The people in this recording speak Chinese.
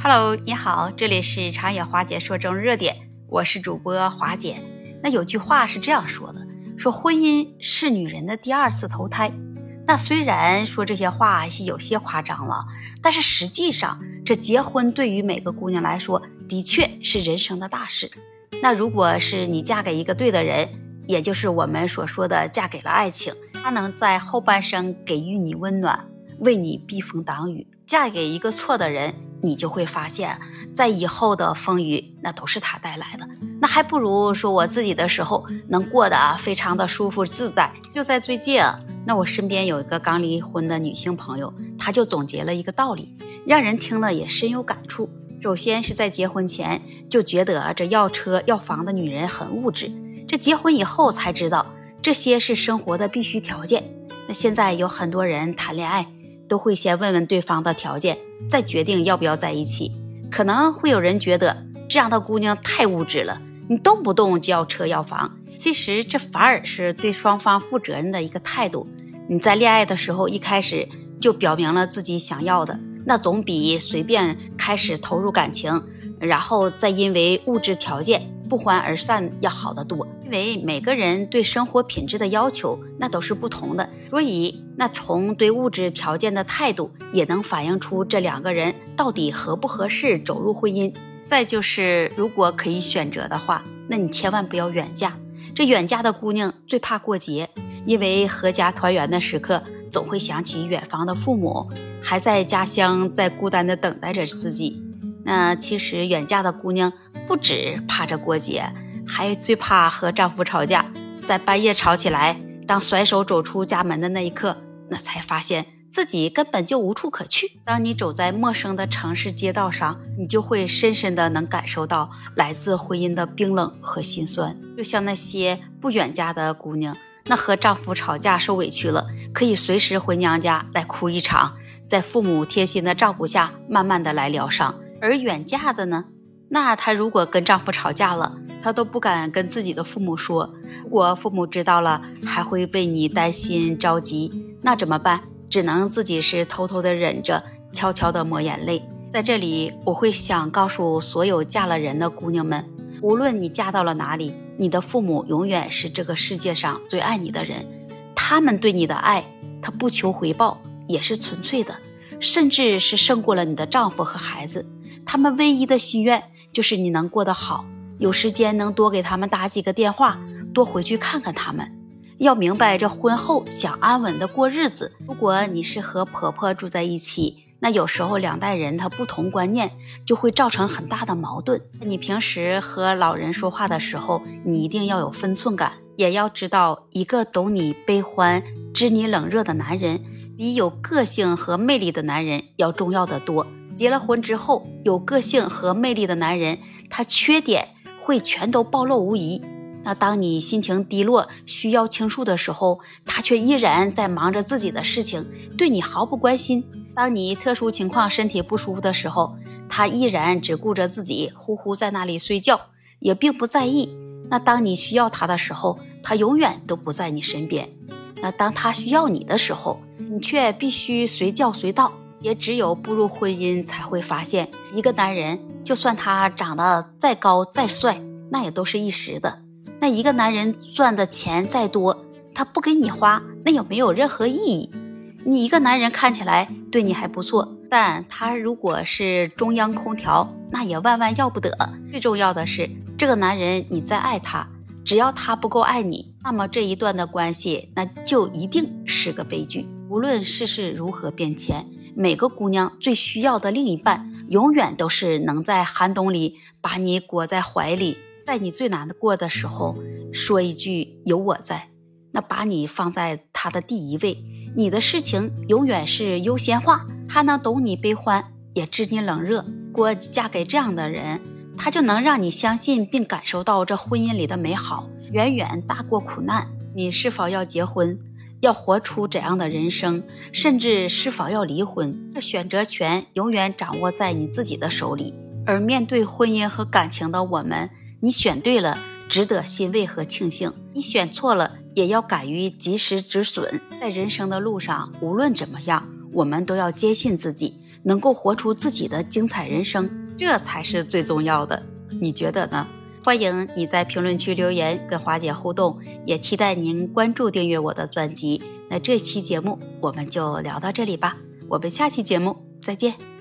Hello，你好，这里是长野华姐说中热点，我是主播华姐。那有句话是这样说的，说婚姻是女人的第二次投胎。那虽然说这些话是有些夸张了，但是实际上，这结婚对于每个姑娘来说，的确是人生的大事。那如果是你嫁给一个对的人，也就是我们所说的嫁给了爱情，他能在后半生给予你温暖，为你避风挡雨；嫁给一个错的人，你就会发现，在以后的风雨，那都是他带来的。那还不如说我自己的时候能过得非常的舒服自在。就在最近，那我身边有一个刚离婚的女性朋友，她就总结了一个道理，让人听了也深有感触。首先是在结婚前就觉得这要车要房的女人很物质，这结婚以后才知道这些是生活的必须条件。那现在有很多人谈恋爱都会先问问对方的条件。再决定要不要在一起，可能会有人觉得这样的姑娘太物质了，你动不动就要车要房。其实这反而是对双方负责任的一个态度。你在恋爱的时候一开始就表明了自己想要的，那总比随便开始投入感情，然后再因为物质条件。不欢而散要好得多，因为每个人对生活品质的要求那都是不同的，所以那从对物质条件的态度也能反映出这两个人到底合不合适走入婚姻。再就是，如果可以选择的话，那你千万不要远嫁。这远嫁的姑娘最怕过节，因为阖家团圆的时刻总会想起远方的父母，还在家乡在孤单的等待着自己。那其实远嫁的姑娘不止怕着过节，还最怕和丈夫吵架，在半夜吵起来，当甩手走出家门的那一刻，那才发现自己根本就无处可去。当你走在陌生的城市街道上，你就会深深的能感受到来自婚姻的冰冷和心酸。就像那些不远嫁的姑娘，那和丈夫吵架受委屈了，可以随时回娘家来哭一场，在父母贴心的照顾下，慢慢的来疗伤。而远嫁的呢，那她如果跟丈夫吵架了，她都不敢跟自己的父母说。如果父母知道了，还会为你担心着急，那怎么办？只能自己是偷偷的忍着，悄悄的抹眼泪。在这里，我会想告诉所有嫁了人的姑娘们，无论你嫁到了哪里，你的父母永远是这个世界上最爱你的人。他们对你的爱，他不求回报，也是纯粹的，甚至是胜过了你的丈夫和孩子。他们唯一的心愿就是你能过得好，有时间能多给他们打几个电话，多回去看看他们。要明白，这婚后想安稳的过日子，如果你是和婆婆住在一起，那有时候两代人他不同观念，就会造成很大的矛盾。你平时和老人说话的时候，你一定要有分寸感，也要知道，一个懂你悲欢、知你冷热的男人，比有个性和魅力的男人要重要的多。结了婚之后，有个性和魅力的男人，他缺点会全都暴露无遗。那当你心情低落需要倾诉的时候，他却依然在忙着自己的事情，对你毫不关心。当你特殊情况身体不舒服的时候，他依然只顾着自己，呼呼在那里睡觉，也并不在意。那当你需要他的时候，他永远都不在你身边。那当他需要你的时候，你却必须随叫随到。也只有步入婚姻，才会发现，一个男人就算他长得再高再帅，那也都是一时的。那一个男人赚的钱再多，他不给你花，那也没有任何意义。你一个男人看起来对你还不错，但他如果是中央空调，那也万万要不得。最重要的是，这个男人你再爱他，只要他不够爱你，那么这一段的关系，那就一定是个悲剧。无论世事如何变迁。每个姑娘最需要的另一半，永远都是能在寒冬里把你裹在怀里，在你最难过的时候说一句“有我在”，那把你放在他的第一位，你的事情永远是优先化。他能懂你悲欢，也知你冷热。如果嫁给这样的人，他就能让你相信并感受到这婚姻里的美好，远远大过苦难。你是否要结婚？要活出怎样的人生，甚至是否要离婚，这选择权永远掌握在你自己的手里。而面对婚姻和感情的我们，你选对了，值得欣慰和庆幸；你选错了，也要敢于及时止损。在人生的路上，无论怎么样，我们都要坚信自己，能够活出自己的精彩人生，这才是最重要的。你觉得呢？欢迎你在评论区留言跟华姐互动，也期待您关注订阅我的专辑。那这期节目我们就聊到这里吧，我们下期节目再见。